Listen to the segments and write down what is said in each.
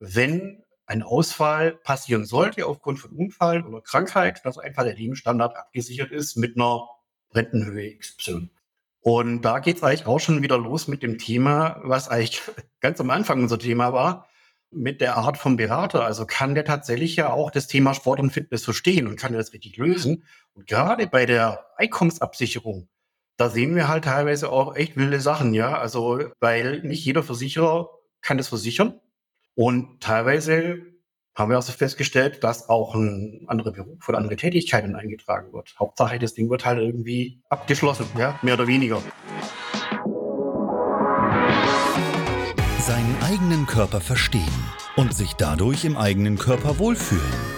wenn ein Ausfall passieren sollte aufgrund von Unfall oder Krankheit, dass einfach der Lebensstandard abgesichert ist mit einer Rentenhöhe XY. Und da geht es eigentlich auch schon wieder los mit dem Thema, was eigentlich ganz am Anfang unser Thema war, mit der Art vom Berater. Also kann der tatsächlich ja auch das Thema Sport und Fitness verstehen und kann das richtig lösen. Und gerade bei der Einkommensabsicherung, da sehen wir halt teilweise auch echt wilde Sachen, ja. Also, weil nicht jeder Versicherer kann das versichern. Und teilweise haben wir also festgestellt, dass auch ein anderer Beruf oder andere Tätigkeiten eingetragen wird. Hauptsache, das Ding wird halt irgendwie abgeschlossen, ja, mehr oder weniger. Seinen eigenen Körper verstehen und sich dadurch im eigenen Körper wohlfühlen.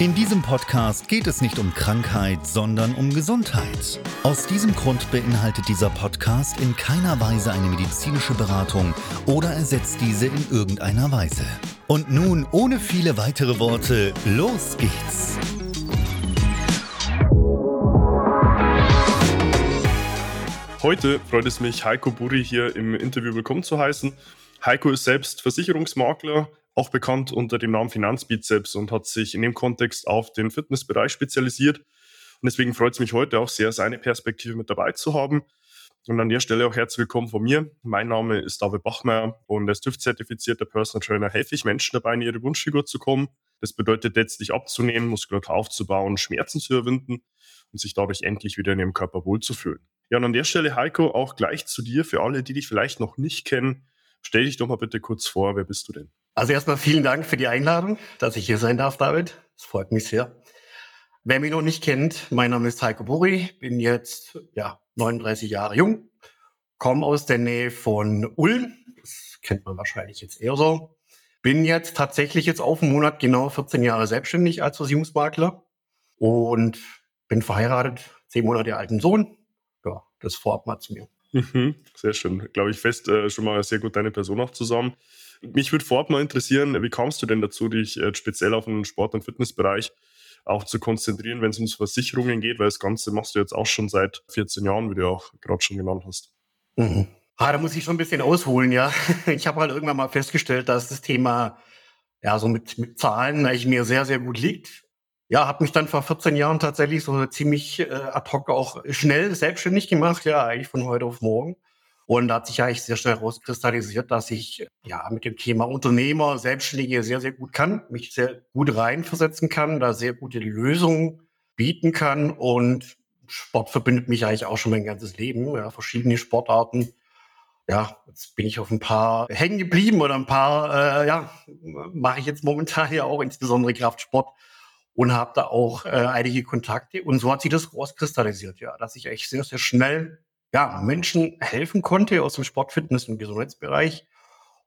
In diesem Podcast geht es nicht um Krankheit, sondern um Gesundheit. Aus diesem Grund beinhaltet dieser Podcast in keiner Weise eine medizinische Beratung oder ersetzt diese in irgendeiner Weise. Und nun, ohne viele weitere Worte, los geht's! Heute freut es mich, Heiko Buri hier im Interview willkommen zu heißen. Heiko ist selbst Versicherungsmakler, auch bekannt unter dem Namen Finanzbizeps und hat sich in dem Kontext auf den Fitnessbereich spezialisiert. Und deswegen freut es mich heute auch sehr, seine Perspektive mit dabei zu haben. Und an der Stelle auch herzlich willkommen von mir. Mein Name ist David Bachmeier und als TÜV-zertifizierter Personal Trainer helfe ich Menschen dabei, in ihre Wunschfigur zu kommen. Das bedeutet letztlich abzunehmen, Muskulatur aufzubauen, Schmerzen zu überwinden und sich dadurch endlich wieder in ihrem Körper wohlzufühlen. Ja, und an der Stelle, Heiko, auch gleich zu dir, für alle, die dich vielleicht noch nicht kennen. Stell dich doch mal bitte kurz vor, wer bist du denn? Also erstmal vielen Dank für die Einladung, dass ich hier sein darf, David. Das freut mich sehr. Wer mich noch nicht kennt, mein Name ist Heiko Buri, bin jetzt ja 39 Jahre jung, komme aus der Nähe von Ulm. Das kennt man wahrscheinlich jetzt eher so. Bin jetzt tatsächlich jetzt auf einen Monat genau 14 Jahre selbstständig als Versicherungsmakler und bin verheiratet, zehn Monate alten Sohn. Ja, das vorab mal zu mir. Mhm, sehr schön. Glaube ich fest äh, schon mal sehr gut deine Person auch zusammen. Mich würde vorab mal interessieren, wie kamst du denn dazu, dich speziell auf den Sport- und Fitnessbereich auch zu konzentrieren, wenn es ums Versicherungen geht, weil das Ganze machst du jetzt auch schon seit 14 Jahren, wie du auch gerade schon genannt hast. Mhm. Ah, da muss ich schon ein bisschen ausholen, ja. Ich habe halt irgendwann mal festgestellt, dass das Thema ja so mit, mit Zahlen eigentlich mir sehr, sehr gut liegt. Ja, habe mich dann vor 14 Jahren tatsächlich so ziemlich äh, ad hoc auch schnell selbstständig gemacht, ja, eigentlich von heute auf morgen. Und da hat sich eigentlich sehr schnell herauskristallisiert, dass ich ja mit dem Thema Unternehmer, Selbstständige sehr, sehr gut kann, mich sehr gut reinversetzen kann, da sehr gute Lösungen bieten kann. Und Sport verbindet mich eigentlich auch schon mein ganzes Leben, ja, verschiedene Sportarten. Ja, jetzt bin ich auf ein paar hängen geblieben oder ein paar, äh, ja, mache ich jetzt momentan ja auch, insbesondere Kraftsport und habe da auch äh, einige Kontakte. Und so hat sich das rauskristallisiert, ja, dass ich echt sehr, sehr schnell ja, Menschen helfen konnte aus dem Sport, Fitness und Gesundheitsbereich.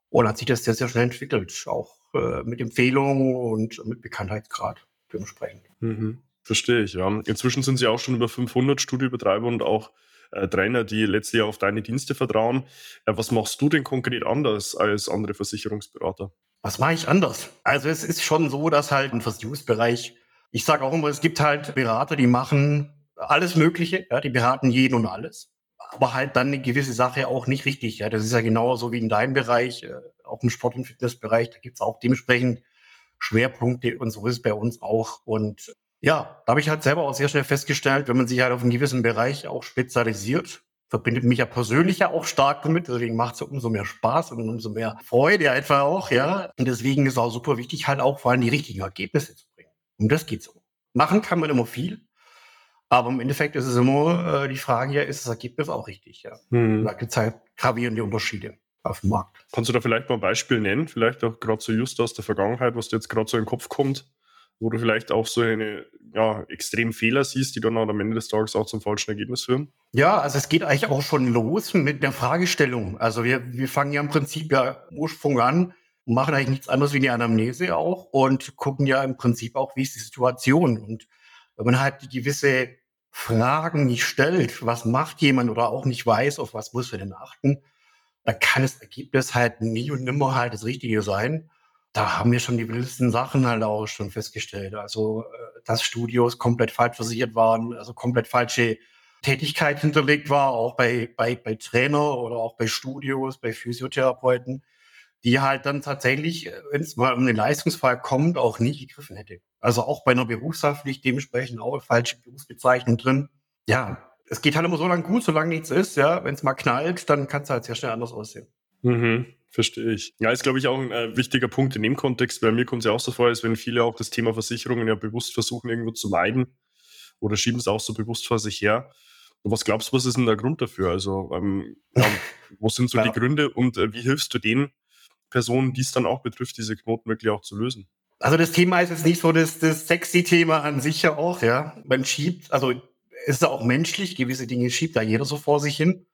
Und hat sich das sehr, sehr schnell entwickelt, auch äh, mit Empfehlungen und mit Bekanntheitsgrad dementsprechend. Mhm, verstehe ich, ja. Inzwischen sind Sie auch schon über 500 Studiobetreiber und auch äh, Trainer, die letztlich auf deine Dienste vertrauen. Äh, was machst du denn konkret anders als andere Versicherungsberater? Was mache ich anders? Also es ist schon so, dass halt im Versicherungsbereich, ich sage auch immer, es gibt halt Berater, die machen alles Mögliche, ja, die beraten jeden und alles aber halt dann eine gewisse Sache auch nicht richtig. Ja, das ist ja genauso wie in deinem Bereich, äh, auch im Sport- und Fitnessbereich. Da gibt es auch dementsprechend Schwerpunkte und so ist es bei uns auch. Und ja, da habe ich halt selber auch sehr schnell festgestellt, wenn man sich halt auf einen gewissen Bereich auch spezialisiert, verbindet mich ja persönlich ja auch stark damit. Deswegen macht es ja umso mehr Spaß und umso mehr Freude einfach auch, ja. Und deswegen ist auch super wichtig, halt auch vor allem die richtigen Ergebnisse zu bringen. Um das geht's um. Machen kann man immer viel. Aber im Endeffekt ist es immer äh, die Frage, ja, ist das Ergebnis auch richtig? Ja. Mhm. Da gibt es halt gravierende Unterschiede auf dem Markt. Kannst du da vielleicht mal ein Beispiel nennen? Vielleicht auch gerade so just aus der Vergangenheit, was dir jetzt gerade so in den Kopf kommt, wo du vielleicht auch so eine ja, extremen Fehler siehst, die dann am Ende des Tages auch zum falschen Ergebnis führen? Ja, also es geht eigentlich auch schon los mit der Fragestellung. Also wir, wir fangen ja im Prinzip ja Ursprung an, machen eigentlich nichts anderes wie die Anamnese auch und gucken ja im Prinzip auch, wie ist die Situation. Und wenn man halt gewisse Fragen nicht stellt, was macht jemand oder auch nicht weiß, auf was muss er denn achten, dann kann das Ergebnis halt nie und nimmer halt das Richtige sein. Da haben wir schon die wildesten Sachen halt auch schon festgestellt. Also, äh, dass Studios komplett falsch versichert waren, also komplett falsche Tätigkeit hinterlegt war, auch bei, bei, bei Trainer oder auch bei Studios, bei Physiotherapeuten, die halt dann tatsächlich, äh, wenn es mal um den Leistungsfall kommt, auch nie gegriffen hätte. Also auch bei einer Berufshaftpflicht dementsprechend auch falsche Berufsbezeichnung drin. Ja, es geht halt immer so lange gut, solange nichts ist, ja. Wenn es mal knallt, dann kann es halt sehr schnell anders aussehen. Mhm, verstehe ich. Ja, ist, glaube ich, auch ein äh, wichtiger Punkt in dem Kontext, weil mir kommt es ja auch so vor, als wenn viele auch das Thema Versicherungen ja bewusst versuchen, irgendwo zu meiden oder schieben es auch so bewusst vor sich her. Und was glaubst du, was ist denn der Grund dafür? Also, ähm, ja, wo sind so ja. die Gründe und äh, wie hilfst du den Personen, die es dann auch betrifft, diese Knoten wirklich auch zu lösen? Also das Thema ist jetzt nicht so das, das sexy Thema an sich ja auch, ja. Man schiebt, also ist ja auch menschlich, gewisse Dinge schiebt da jeder so vor sich hin.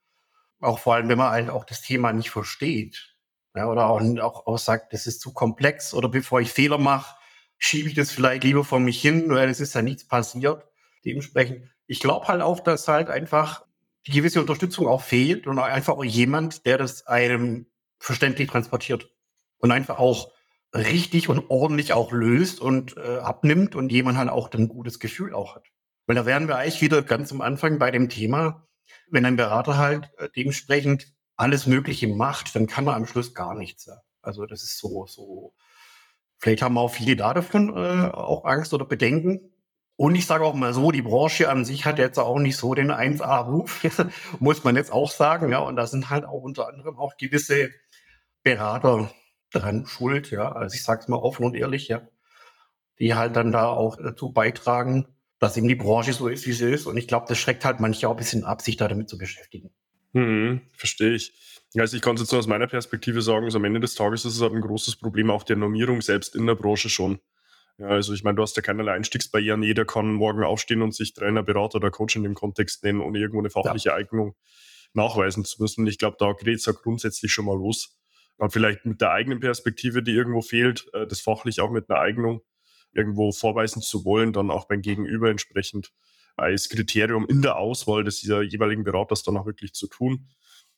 Auch vor allem, wenn man halt auch das Thema nicht versteht. Ja, oder auch, auch, auch sagt, das ist zu komplex oder bevor ich Fehler mache, schiebe ich das vielleicht lieber vor mich hin, weil es ist ja nichts passiert. Dementsprechend, ich glaube halt auch, dass halt einfach die gewisse Unterstützung auch fehlt und einfach auch jemand, der das einem verständlich transportiert und einfach auch richtig und ordentlich auch löst und äh, abnimmt und jemand halt auch ein gutes Gefühl auch hat. Weil da wären wir eigentlich wieder ganz am Anfang bei dem Thema, wenn ein Berater halt äh, dementsprechend alles Mögliche macht, dann kann er am Schluss gar nichts. Ja. Also das ist so, so. Vielleicht haben auch viele da davon äh, auch Angst oder Bedenken. Und ich sage auch mal so, die Branche an sich hat jetzt auch nicht so den 1A-Ruf, muss man jetzt auch sagen. Ja, und da sind halt auch unter anderem auch gewisse Berater dran schuld. Ja, also ich sage es mal offen und ehrlich, ja, die halt dann da auch dazu beitragen, dass eben die Branche so ist, wie sie ist. Und ich glaube, das schreckt halt manche auch ein bisschen ab, sich da damit zu beschäftigen. Mhm, verstehe ich. Also ich kann es jetzt nur aus meiner Perspektive sagen, also am Ende des Tages ist es halt ein großes Problem auch der Normierung selbst in der Branche schon. Ja, also ich meine, du hast ja keinerlei Einstiegsbarrieren. Jeder kann morgen aufstehen und sich Trainer, Berater oder Coach in dem Kontext nennen, ohne irgendwo eine fachliche ja. Eignung nachweisen zu müssen. Ich glaube, da geht es ja grundsätzlich schon mal los. Und vielleicht mit der eigenen Perspektive, die irgendwo fehlt, äh, das fachlich auch mit einer Eignung irgendwo vorweisen zu wollen, dann auch beim Gegenüber entsprechend als Kriterium in der Auswahl des jeweiligen Beraters dann auch wirklich zu tun.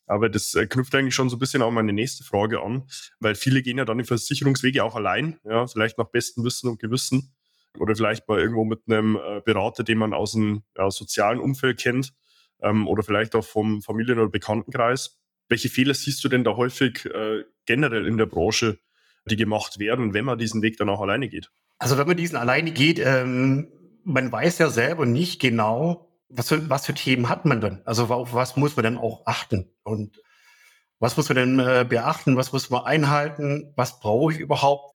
Aber das äh, knüpft eigentlich schon so ein bisschen auch meine nächste Frage an, weil viele gehen ja dann die Versicherungswege auch allein, ja, vielleicht nach bestem Wissen und Gewissen oder vielleicht mal irgendwo mit einem äh, Berater, den man aus dem ja, sozialen Umfeld kennt ähm, oder vielleicht auch vom Familien- oder Bekanntenkreis. Welche Fehler siehst du denn da häufig äh, generell in der Branche, die gemacht werden, wenn man diesen Weg dann auch alleine geht? Also wenn man diesen alleine geht, ähm, man weiß ja selber nicht genau, was für, was für Themen hat man denn? Also auf was muss man denn auch achten? Und was muss man denn äh, beachten? Was muss man einhalten? Was brauche ich überhaupt?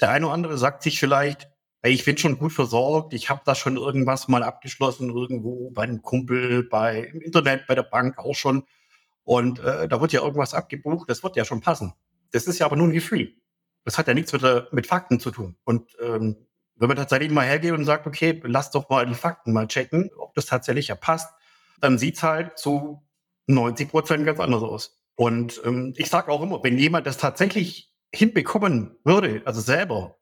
Der eine oder andere sagt sich vielleicht, ey, ich bin schon gut versorgt, ich habe da schon irgendwas mal abgeschlossen, irgendwo bei einem Kumpel, bei im Internet, bei der Bank auch schon. Und äh, da wird ja irgendwas abgebucht, das wird ja schon passen. Das ist ja aber nur ein Gefühl. Das hat ja nichts mit, mit Fakten zu tun. Und ähm, wenn man tatsächlich mal hergeht und sagt, okay, lass doch mal die Fakten mal checken, ob das tatsächlich ja passt, dann sieht's halt zu 90 Prozent ganz anders aus. Und ähm, ich sage auch immer, wenn jemand das tatsächlich hinbekommen würde, also selber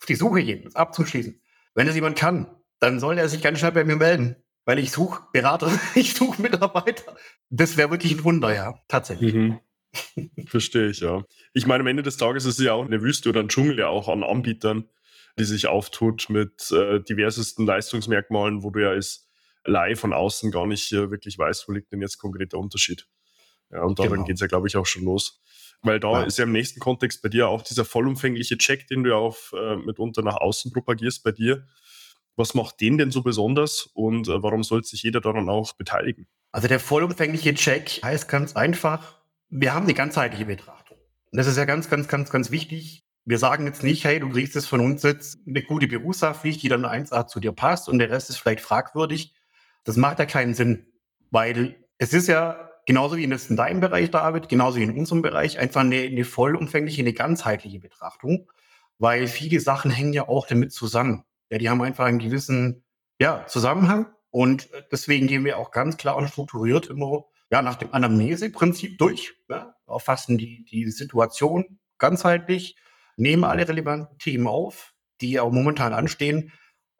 auf die Suche gehen, das abzuschließen, wenn das jemand kann, dann soll er sich ganz schnell bei mir melden. Weil ich suche Berater, ich suche Mitarbeiter. Das wäre wirklich ein Wunder, ja, tatsächlich. Mhm. Verstehe ich, ja. Ich meine, am Ende des Tages ist es ja auch eine Wüste oder ein Dschungel ja auch an Anbietern, die sich auftut mit äh, diversesten Leistungsmerkmalen, wo du ja als Live von außen gar nicht äh, wirklich weißt, wo liegt denn jetzt konkret der Unterschied. Ja, und daran genau. geht es ja, glaube ich, auch schon los. Weil da ja. ist ja im nächsten Kontext bei dir auch dieser vollumfängliche Check, den du ja auf, äh, mitunter nach außen propagierst bei dir. Was macht den denn so besonders und äh, warum sollte sich jeder daran auch beteiligen? Also der vollumfängliche Check heißt ganz einfach, wir haben die ganzheitliche Betrachtung. Und das ist ja ganz, ganz, ganz, ganz wichtig. Wir sagen jetzt nicht, hey, du kriegst jetzt von uns jetzt eine gute Berufshaftpflicht, die dann 1A zu dir passt und der Rest ist vielleicht fragwürdig. Das macht ja keinen Sinn, weil es ist ja genauso wie in deinem Bereich, David, genauso wie in unserem Bereich einfach eine, eine vollumfängliche, eine ganzheitliche Betrachtung, weil viele Sachen hängen ja auch damit zusammen. Ja, die haben einfach einen gewissen ja, Zusammenhang und deswegen gehen wir auch ganz klar und strukturiert immer ja, nach dem Anamneseprinzip durch, ja, erfassen die, die Situation ganzheitlich, nehmen alle relevanten Themen auf, die auch momentan anstehen.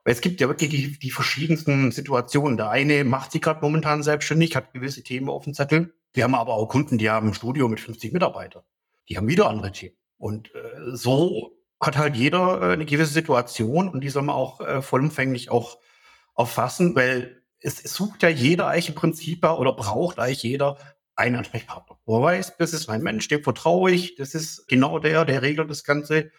Es gibt ja wirklich die, die verschiedensten Situationen. Der eine macht sich gerade momentan selbstständig, hat gewisse Themen auf dem Zettel. Wir haben aber auch Kunden, die haben ein Studio mit 50 Mitarbeitern. Die haben wieder andere Themen. Und äh, so hat halt jeder äh, eine gewisse Situation und die soll man auch äh, vollumfänglich auch auffassen, weil es, es sucht ja jeder eigentlich im Prinzip oder braucht eigentlich jeder einen Ansprechpartner. Wo er weiß, das ist mein Mensch, dem vertraue ich, das ist genau der, der regelt das Ganze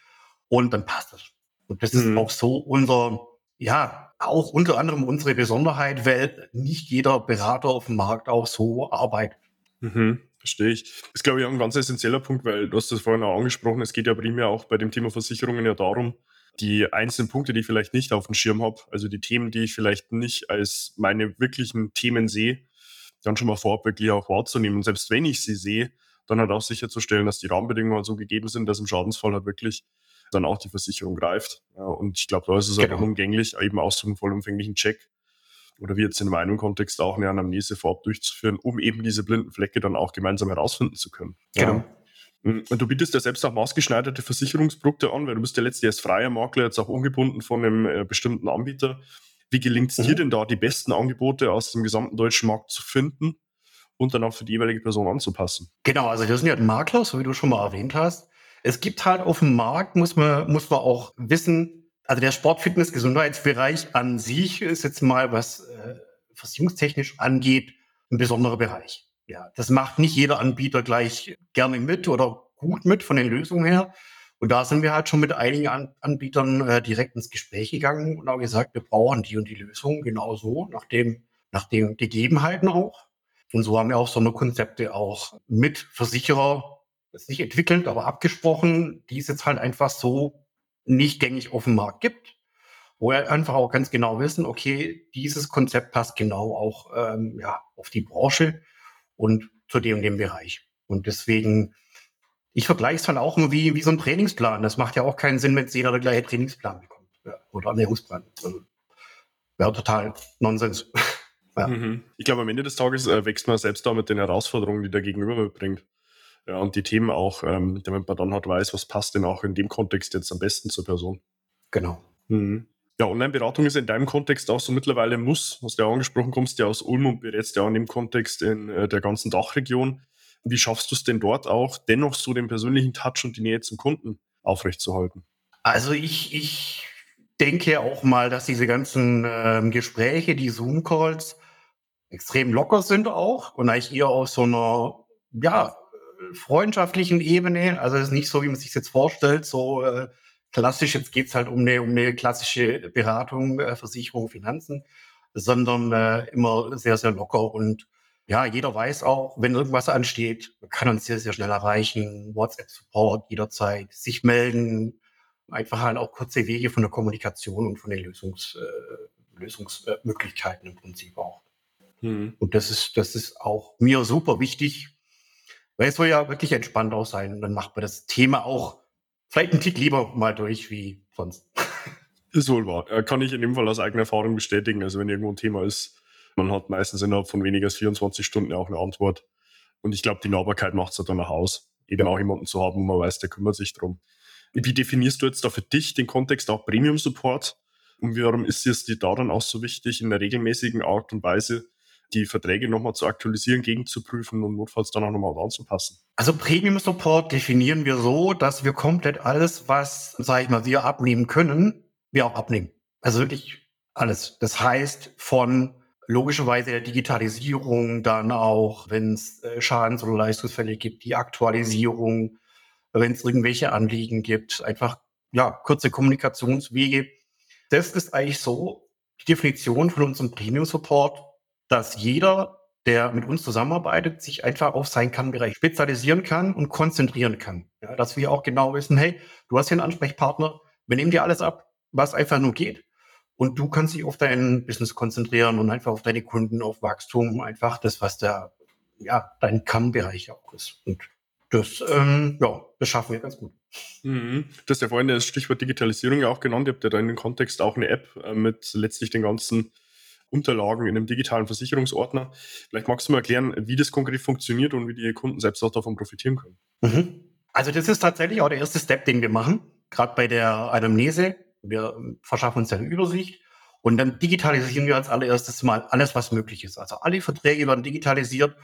und dann passt das. Und das mhm. ist auch so unser, ja, auch unter anderem unsere Besonderheit, weil nicht jeder Berater auf dem Markt auch so arbeitet. Mhm. Verstehe ich. Das ist, glaube ich, ein ganz essentieller Punkt, weil du hast das vorhin auch angesprochen. Es geht ja primär auch bei dem Thema Versicherungen ja darum, die einzelnen Punkte, die ich vielleicht nicht auf dem Schirm habe, also die Themen, die ich vielleicht nicht als meine wirklichen Themen sehe, dann schon mal vorab wirklich auch wahrzunehmen. Und selbst wenn ich sie sehe, dann halt auch sicherzustellen, dass die Rahmenbedingungen halt so gegeben sind, dass im Schadensfall halt wirklich dann auch die Versicherung greift. Ja, und ich glaube, da ist es genau. auch unumgänglich, eben auch so einen vollumfänglichen Check oder wie jetzt in meinem Kontext auch eine Anamnese vorab durchzuführen, um eben diese blinden Flecke dann auch gemeinsam herausfinden zu können. Genau. Ja. Hm, und du bietest ja selbst auch maßgeschneiderte Versicherungsprodukte an, weil du bist ja letztlich als freier Makler jetzt auch ungebunden von einem äh, bestimmten Anbieter. Wie gelingt es mhm. dir denn da, die besten Angebote aus dem gesamten deutschen Markt zu finden und dann auch für die jeweilige Person anzupassen? Genau, also wir sind ja ein Makler, so wie du schon mal erwähnt hast. Es gibt halt auf dem Markt, muss man, muss man auch wissen, also der Sport, Fitness, Gesundheitsbereich an sich ist jetzt mal, was äh, versicherungstechnisch angeht, ein besonderer Bereich. Ja, das macht nicht jeder Anbieter gleich gerne mit oder gut mit von den Lösungen her. Und da sind wir halt schon mit einigen An Anbietern äh, direkt ins Gespräch gegangen und auch gesagt, wir brauchen die und die Lösung genau so, nach, dem, nach den Gegebenheiten auch. Und so haben wir auch so eine Konzepte auch mit Versicherer, das nicht entwickelt, aber abgesprochen, die es jetzt halt einfach so nicht gängig auf dem Markt gibt, wo wir einfach auch ganz genau wissen, okay, dieses Konzept passt genau auch ähm, ja, auf die Branche und zu dem dem Bereich. Und deswegen, ich vergleiche es dann auch immer wie, wie so ein Trainingsplan. Das macht ja auch keinen Sinn, wenn jeder der gleiche Trainingsplan bekommt ja, oder Ernährungsplan. Also, Wäre total Nonsens. ja. mhm. Ich glaube, am Ende des Tages äh, wächst man selbst da mit den Herausforderungen, die der Gegenüber mitbringt. Ja, und die Themen auch, ähm, damit man dann halt weiß, was passt denn auch in dem Kontext jetzt am besten zur Person. Genau. Mhm. Ja, Online-Beratung ist in deinem Kontext auch so mittlerweile Muss. Hast du ja angesprochen, kommst ja aus Ulm und berätst ja auch in dem Kontext in äh, der ganzen Dachregion. Wie schaffst du es denn dort auch, dennoch so den persönlichen Touch und die Nähe zum Kunden aufrechtzuerhalten? Also ich, ich denke auch mal, dass diese ganzen äh, Gespräche, die Zoom-Calls extrem locker sind auch und eigentlich eher auf so einer, ja, freundschaftlichen Ebene. Also es ist nicht so, wie man sich jetzt vorstellt, so äh, klassisch, jetzt geht's halt um eine, um eine klassische Beratung, äh, Versicherung, Finanzen, sondern äh, immer sehr, sehr locker und ja, jeder weiß auch, wenn irgendwas ansteht, kann uns sehr, sehr schnell erreichen, WhatsApp-Support jederzeit, sich melden, einfach halt auch kurze Wege von der Kommunikation und von den Lösungs, äh, Lösungsmöglichkeiten im Prinzip auch. Hm. Und das ist, das ist auch mir super wichtig, weil es soll ja wirklich entspannt auch sein. Und dann macht man das Thema auch vielleicht einen Tick lieber mal durch wie sonst. Ist wohl wahr. Kann ich in dem Fall aus eigener Erfahrung bestätigen. Also wenn irgendwo ein Thema ist, man hat meistens innerhalb von weniger als 24 Stunden auch eine Antwort. Und ich glaube, die Nahbarkeit macht es dann auch aus. Eben auch jemanden zu haben, wo man weiß, der kümmert sich drum. Wie definierst du jetzt da für dich den Kontext auch Premium Support? Und warum ist es dir da dann auch so wichtig, in der regelmäßigen Art und Weise die Verträge nochmal zu aktualisieren, gegenzuprüfen und notfalls dann auch nochmal anzupassen. Also Premium Support definieren wir so, dass wir komplett alles, was, sage ich mal, wir abnehmen können, wir auch abnehmen. Also wirklich alles. Das heißt von logischerweise der Digitalisierung, dann auch, wenn es äh, Schadens- oder Leistungsfälle gibt, die Aktualisierung, wenn es irgendwelche Anliegen gibt, einfach ja kurze Kommunikationswege. Das ist eigentlich so die Definition von unserem Premium Support dass jeder der mit uns zusammenarbeitet, sich einfach auf seinen Kernbereich spezialisieren kann und konzentrieren kann. Ja, dass wir auch genau wissen, hey, du hast hier einen Ansprechpartner, wir nehmen dir alles ab, was einfach nur geht. Und du kannst dich auf dein Business konzentrieren und einfach auf deine Kunden, auf Wachstum, einfach das, was der, ja, dein Kernbereich auch ist. Und das, ähm, ja, das schaffen wir ganz gut. Mhm. Du hast ja vorhin das Stichwort Digitalisierung ja auch genannt. Ihr habt ja da in dem Kontext auch eine App äh, mit letztlich den ganzen Unterlagen in einem digitalen Versicherungsordner. Vielleicht magst du mal erklären, wie das konkret funktioniert und wie die Kunden selbst auch davon profitieren können. Mhm. Also das ist tatsächlich auch der erste Step, den wir machen, gerade bei der Anamnese. Wir verschaffen uns eine Übersicht und dann digitalisieren wir als allererstes mal alles, was möglich ist. Also alle Verträge werden digitalisiert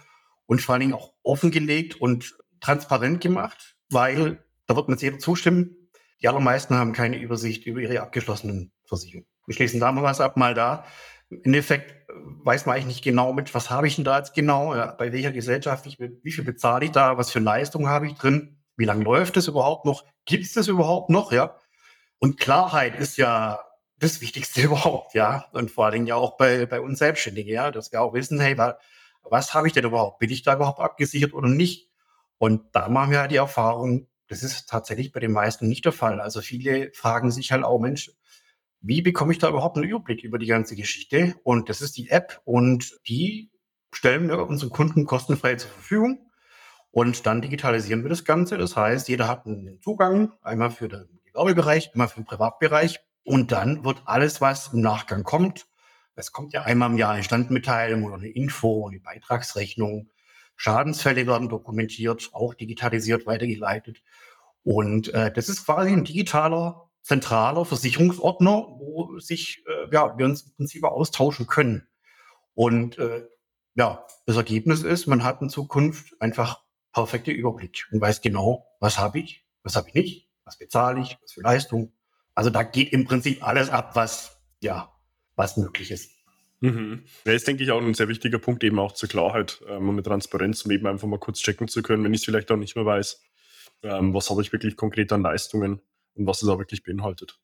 und vor allen Dingen auch offengelegt und transparent gemacht, weil da wird mir jeder zustimmen. Die allermeisten haben keine Übersicht über ihre abgeschlossenen Versicherungen. Wir schließen da mal was ab, mal da. Im Endeffekt weiß man eigentlich nicht genau, mit was habe ich denn da jetzt genau, ja, bei welcher Gesellschaft, ich, wie viel bezahle ich da, was für Leistungen habe ich drin, wie lange läuft es überhaupt noch, gibt es das überhaupt noch, ja. Und Klarheit ist ja das Wichtigste überhaupt, ja. Und vor allen Dingen ja auch bei, bei uns Selbstständigen, ja, dass wir auch wissen, hey, was, was habe ich denn überhaupt? Bin ich da überhaupt abgesichert oder nicht? Und da machen wir halt die Erfahrung, das ist tatsächlich bei den meisten nicht der Fall. Also viele fragen sich halt auch, Mensch, wie bekomme ich da überhaupt einen Überblick über die ganze Geschichte? Und das ist die App und die stellen wir unseren Kunden kostenfrei zur Verfügung. Und dann digitalisieren wir das Ganze. Das heißt, jeder hat einen Zugang, einmal für den Gewerbebereich, einmal für den Privatbereich. Und dann wird alles, was im Nachgang kommt, es kommt ja einmal im Jahr eine Standmitteilung oder eine Info, eine Beitragsrechnung. Schadensfälle werden dokumentiert, auch digitalisiert weitergeleitet. Und äh, das ist quasi ein digitaler zentraler Versicherungsordner, wo sich äh, ja, wir uns im Prinzip austauschen können. Und äh, ja, das Ergebnis ist, man hat in Zukunft einfach perfekte Überblick und weiß genau, was habe ich, was habe ich nicht, was bezahle ich, was für Leistung. Also da geht im Prinzip alles ab, was ja, was möglich ist. Mhm. Ja, ist, denke ich, auch ein sehr wichtiger Punkt, eben auch zur Klarheit ähm, und mit Transparenz, um eben einfach mal kurz checken zu können, wenn ich es vielleicht auch nicht mehr weiß, ähm, was habe ich wirklich konkret an Leistungen und was es auch wirklich beinhaltet.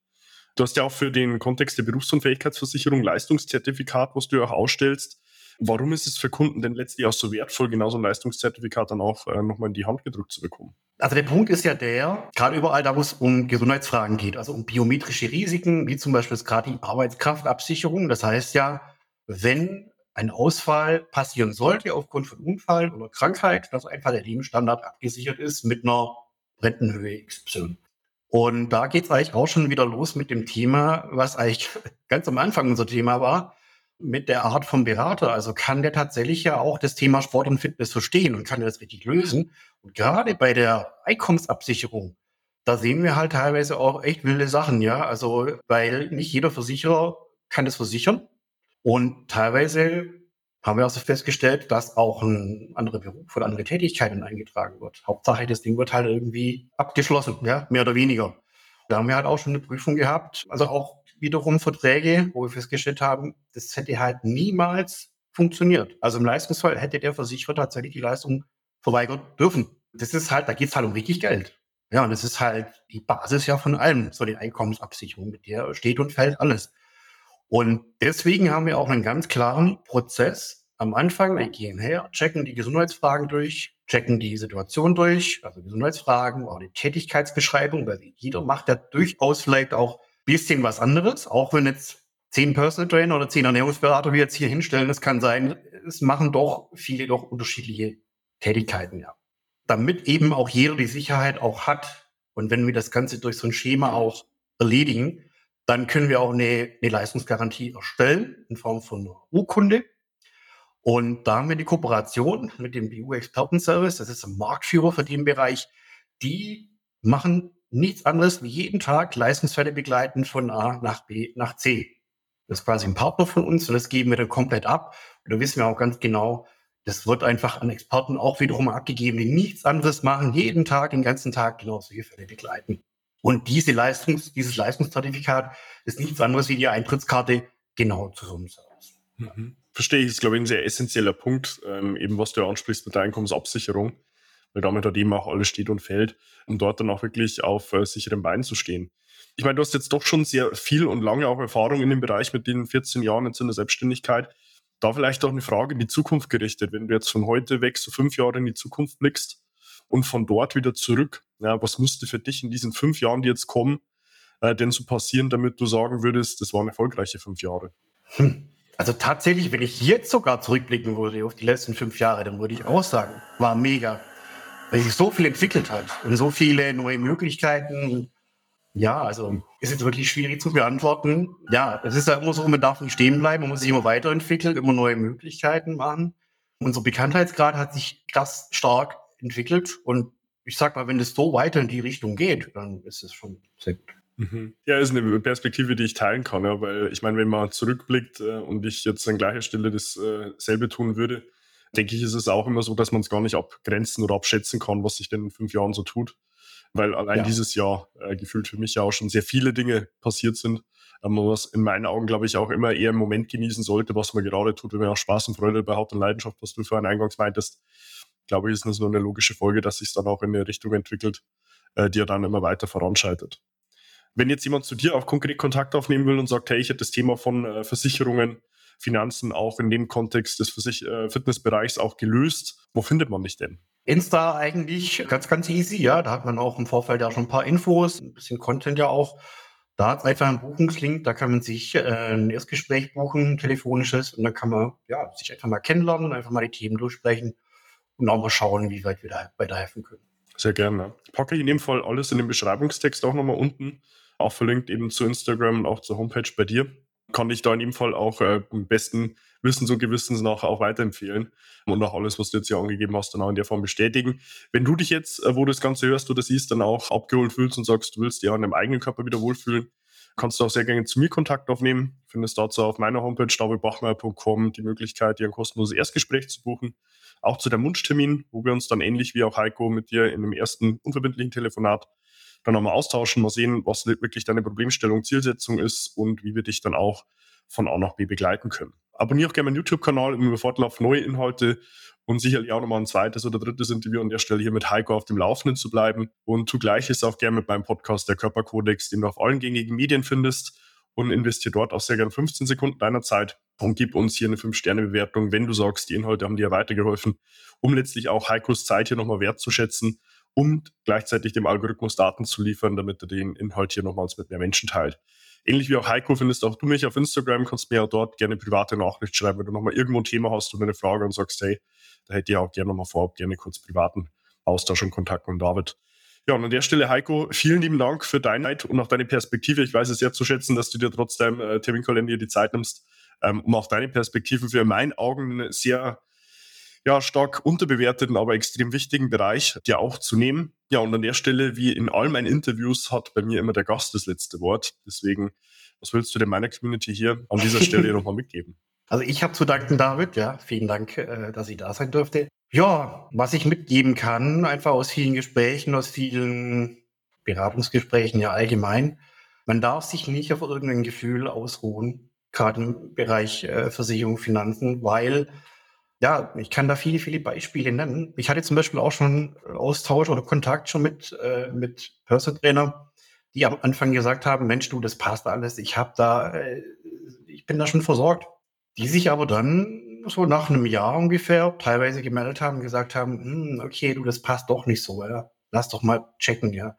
Du hast ja auch für den Kontext der Berufsunfähigkeitsversicherung Leistungszertifikat, was du auch ausstellst. Warum ist es für Kunden denn letztlich auch so wertvoll, genau so ein Leistungszertifikat dann auch äh, nochmal in die Hand gedrückt zu bekommen? Also der Punkt ist ja der, gerade überall da, wo es um Gesundheitsfragen geht, also um biometrische Risiken, wie zum Beispiel gerade die Arbeitskraftabsicherung. Das heißt ja, wenn ein Ausfall passieren sollte aufgrund von Unfall oder Krankheit, dass einfach der Lebensstandard abgesichert ist mit einer Rentenhöhe XY. Und da geht es eigentlich auch schon wieder los mit dem Thema, was eigentlich ganz am Anfang unser Thema war, mit der Art vom Berater. Also kann der tatsächlich ja auch das Thema Sport und Fitness verstehen und kann das richtig lösen. Und gerade bei der Einkommensabsicherung, da sehen wir halt teilweise auch echt wilde Sachen, ja. Also, weil nicht jeder Versicherer kann das versichern. Und teilweise haben wir also festgestellt, dass auch ein anderer Beruf oder andere Tätigkeiten eingetragen wird. Hauptsache, das Ding wird halt irgendwie abgeschlossen, ja, mehr oder weniger. Da haben wir halt auch schon eine Prüfung gehabt, also auch wiederum Verträge, wo wir festgestellt haben, das hätte halt niemals funktioniert. Also im Leistungsfall hätte der Versicherer tatsächlich die Leistung verweigern dürfen. Das ist halt, da geht es halt um richtig Geld. Ja, und das ist halt die Basis ja von allem, so die Einkommensabsicherung, mit der steht und fällt alles. Und deswegen haben wir auch einen ganz klaren Prozess am Anfang. Wir gehen her, checken die Gesundheitsfragen durch, checken die Situation durch, also Gesundheitsfragen, auch die Tätigkeitsbeschreibung, weil jeder macht ja durchaus vielleicht auch ein bisschen was anderes, auch wenn jetzt zehn Personal Trainer oder zehn Ernährungsberater wir jetzt hier hinstellen, das kann sein, es machen doch viele doch unterschiedliche Tätigkeiten, ja. Damit eben auch jeder die Sicherheit auch hat und wenn wir das Ganze durch so ein Schema auch erledigen, dann können wir auch eine, eine Leistungsgarantie erstellen in Form von Urkunde. Und da haben wir die Kooperation mit dem BU-Expertenservice, das ist ein Marktführer für den Bereich. Die machen nichts anderes wie jeden Tag Leistungsfälle begleiten von A nach B nach C. Das ist quasi ein Partner von uns und das geben wir dann komplett ab. Und da wissen wir auch ganz genau, das wird einfach an Experten auch wiederum abgegeben, die nichts anderes machen, jeden Tag, den ganzen Tag genau solche Fälle begleiten. Und diese Leistungs, dieses Leistungszertifikat ist nichts anderes wie die Eintrittskarte genau zu so einem Service. Mhm. Verstehe ich, ist glaube ich ein sehr essentieller Punkt, ähm, eben was du ansprichst mit der Einkommensabsicherung, weil damit halt eben auch alles steht und fällt, um dort dann auch wirklich auf äh, sicheren Beinen zu stehen. Ich meine, du hast jetzt doch schon sehr viel und lange auch Erfahrung in dem Bereich mit den 14 Jahren jetzt in der Selbstständigkeit. Da vielleicht auch eine Frage in die Zukunft gerichtet. Wenn du jetzt von heute weg so fünf Jahre in die Zukunft blickst und von dort wieder zurück, ja, was müsste für dich in diesen fünf Jahren, die jetzt kommen, äh, denn so passieren, damit du sagen würdest, das waren erfolgreiche fünf Jahre? Hm. Also tatsächlich, wenn ich jetzt sogar zurückblicken würde auf die letzten fünf Jahre, dann würde ich auch sagen, war mega. Weil sich so viel entwickelt hat und so viele neue Möglichkeiten. Ja, also ist jetzt wirklich schwierig zu beantworten. Ja, es ist ja immer so, man darf nicht stehen bleiben, man muss sich immer weiterentwickeln, immer neue Möglichkeiten machen. Unser Bekanntheitsgrad hat sich krass stark entwickelt und ich sag mal, wenn es so weiter in die Richtung geht, dann ist es schon sehr gut. Mhm. Ja, ist eine Perspektive, die ich teilen kann, ja, weil ich meine, wenn man zurückblickt äh, und ich jetzt an gleicher Stelle dasselbe äh, tun würde, denke ich, ist es auch immer so, dass man es gar nicht abgrenzen oder abschätzen kann, was sich denn in fünf Jahren so tut. Weil allein ja. dieses Jahr äh, gefühlt für mich ja auch schon sehr viele Dinge passiert sind. Äh, man was in meinen Augen, glaube ich, auch immer eher im Moment genießen sollte, was man gerade tut, wenn man auch Spaß und Freude hat und Leidenschaft, was du vorhin eingangs meintest. Glaube ich, ist das nur eine logische Folge, dass sich dann auch in eine Richtung entwickelt, äh, die ja dann immer weiter voranschreitet wenn jetzt jemand zu dir auch konkret Kontakt aufnehmen will und sagt, hey, ich hätte das Thema von äh, Versicherungen, Finanzen auch in dem Kontext des Versich äh, Fitnessbereichs auch gelöst, wo findet man dich denn? Insta eigentlich ganz, ganz easy, ja. Da hat man auch im Vorfeld ja schon ein paar Infos, ein bisschen Content ja auch. Da hat es einfach einen Buchungslink, da kann man sich äh, ein Erstgespräch buchen, telefonisches, und dann kann man ja, sich einfach mal kennenlernen, einfach mal die Themen durchsprechen und auch mal schauen, wie weit wir da weiterhelfen können. Sehr gerne. Packe ich in dem Fall alles in den Beschreibungstext auch nochmal unten auch verlinkt eben zu Instagram und auch zur Homepage bei dir. Kann ich da in dem Fall auch äh, im besten Wissens und Gewissens nach auch weiterempfehlen und auch alles, was du jetzt hier angegeben hast, dann auch in der Form bestätigen. Wenn du dich jetzt, äh, wo du das Ganze hörst oder siehst, dann auch abgeholt fühlst und sagst, du willst dich auch in deinem eigenen Körper wieder wohlfühlen, kannst du auch sehr gerne zu mir Kontakt aufnehmen. Findest dazu auf meiner Homepage davidbachmeier.com die Möglichkeit, dir ein kostenloses Erstgespräch zu buchen. Auch zu dem Wunschtermin, wo wir uns dann ähnlich wie auch Heiko mit dir in dem ersten unverbindlichen Telefonat dann nochmal austauschen, mal sehen, was wirklich deine Problemstellung, Zielsetzung ist und wie wir dich dann auch von A nach B begleiten können. Abonniere auch gerne meinen YouTube-Kanal, um über Fortlauf neue Inhalte und sicherlich auch nochmal ein zweites oder drittes Interview an der Stelle hier mit Heiko auf dem Laufenden zu bleiben. Und tu gleiches auch gerne mit meinem Podcast Der Körperkodex, den du auf allen gängigen Medien findest und investiere dort auch sehr gerne 15 Sekunden deiner Zeit und gib uns hier eine 5-Sterne-Bewertung, wenn du sagst, die Inhalte haben dir weitergeholfen, um letztlich auch Heikos Zeit hier nochmal wertzuschätzen und gleichzeitig dem Algorithmus Daten zu liefern, damit er den Inhalt hier nochmals mit mehr Menschen teilt. Ähnlich wie auch Heiko findest auch du mich auf Instagram, kannst mir auch dort gerne private Nachricht schreiben, wenn du nochmal irgendwo ein Thema hast und eine Frage und sagst, hey, da hätte ich auch gerne nochmal vorab gerne kurz privaten Austausch und Kontakt mit David. Ja, und an der Stelle, Heiko, vielen lieben Dank für deine Zeit und auch deine Perspektive. Ich weiß es sehr zu schätzen, dass du dir trotz deinem äh, Terminkalender die Zeit nimmst, ähm, um auch deine Perspektive für in meinen Augen sehr ja, stark unterbewerteten, aber extrem wichtigen Bereich dir auch zu nehmen. Ja, und an der Stelle, wie in all meinen Interviews, hat bei mir immer der Gast das letzte Wort. Deswegen, was willst du denn meiner Community hier an dieser Stelle nochmal mitgeben? Also ich habe zu danken, David. Ja, vielen Dank, äh, dass ich da sein durfte. Ja, was ich mitgeben kann, einfach aus vielen Gesprächen, aus vielen Beratungsgesprächen ja allgemein, man darf sich nicht auf irgendein Gefühl ausruhen, gerade im Bereich äh, Versicherung, Finanzen, weil ja, ich kann da viele, viele Beispiele nennen. Ich hatte zum Beispiel auch schon Austausch oder Kontakt schon mit, äh, mit Personal Trainer, die am Anfang gesagt haben, Mensch, du, das passt alles, ich habe da, äh, ich bin da schon versorgt. Die sich aber dann so nach einem Jahr ungefähr teilweise gemeldet haben, gesagt haben, hm, okay, du, das passt doch nicht so, ja. Lass doch mal checken, ja.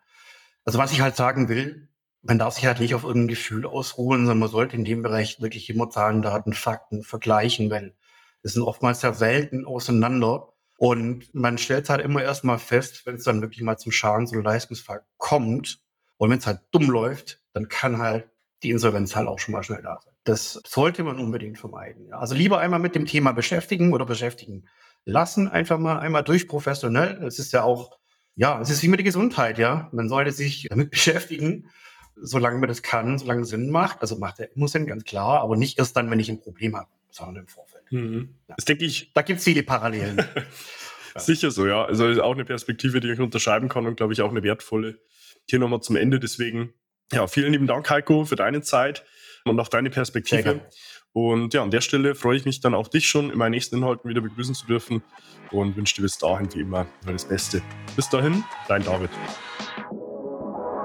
Also was ich halt sagen will, man darf sich halt nicht auf irgendein Gefühl ausruhen, sondern man sollte in dem Bereich wirklich immer Zahlen, Daten, Fakten vergleichen, weil das sind oftmals ja Welten auseinander. Und man stellt halt immer erstmal fest, wenn es dann wirklich mal zum Schadens- oder Leistungsfall kommt und wenn es halt dumm läuft, dann kann halt die Insolvenz halt auch schon mal schnell da sein. Das sollte man unbedingt vermeiden. Ja. Also lieber einmal mit dem Thema beschäftigen oder beschäftigen lassen, einfach mal einmal durch professionell. Es ist ja auch, ja, es ist wie mit der Gesundheit, ja. Man sollte sich damit beschäftigen, solange man das kann, solange es Sinn macht. Also macht er immer Sinn, ganz klar, aber nicht erst dann, wenn ich ein Problem habe, sondern im Vorfeld. Mhm. Das denke ich. Da gibt es viele Parallelen. Sicher so, ja. Also auch eine Perspektive, die ich unterschreiben kann und glaube ich auch eine wertvolle. Hier nochmal zum Ende. Deswegen, ja, vielen lieben Dank, Heiko, für deine Zeit und auch deine Perspektive. Und ja, an der Stelle freue ich mich dann auch dich schon in meinen nächsten Inhalten wieder begrüßen zu dürfen und wünsche dir bis dahin wie immer nur das Beste. Bis dahin, dein David.